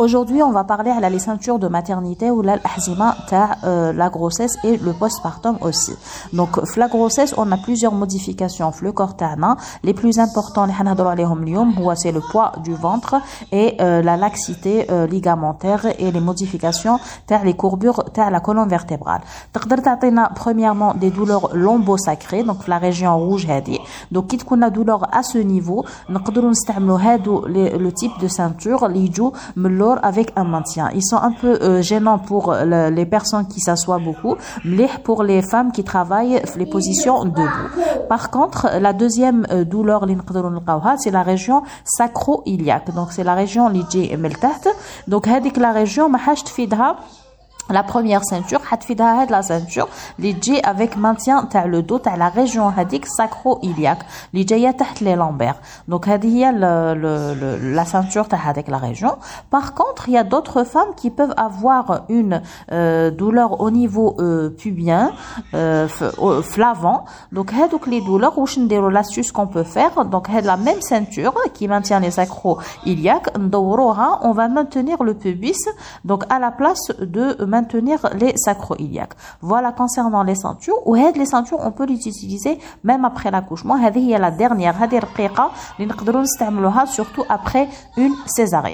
Aujourd'hui, on va parler à la ceintures de maternité ou la euh, la grossesse et le postpartum aussi. Donc, la grossesse, on a plusieurs modifications. Le corps les plus importants, c'est le poids du ventre et euh, la laxité euh, ligamentaire et les modifications les courbures la colonne vertébrale. premièrement des douleurs lombosacrées donc la région rouge donc quitte qu'on a douleur à ce niveau le type de ceinture avec un maintien. Ils sont un peu euh, gênants pour les personnes qui s'assoient beaucoup, mais pour les femmes qui travaillent les positions debout. Par contre, la deuxième euh, douleur, c'est la région sacro-iliaque. Donc, c'est la région qui est donc, la région, la première ceinture حتفيدها هاد la ceinture اللي تجي avec maintien تاع le dos تاع la région هذيك sacro-iliaque اللي جايه تحت les lombaires donc هذه هي la ceinture تاع هذيك la région par contre il y a d'autres femmes qui peuvent avoir une euh, douleur au niveau euh, pubien euh, flavant donc هذوك les douleurs واش نديروا l'astuce qu'on peut faire donc هاد la même ceinture qui maintient les sacro-iliaques ندوروها on va maintenir le pubis donc à la place de maintenir maintenir les sacroiliaques. Voilà concernant les ceintures. Ou les ceintures, on peut les utiliser même après l'accouchement? C'est la dernière. C'est surtout après une césarienne.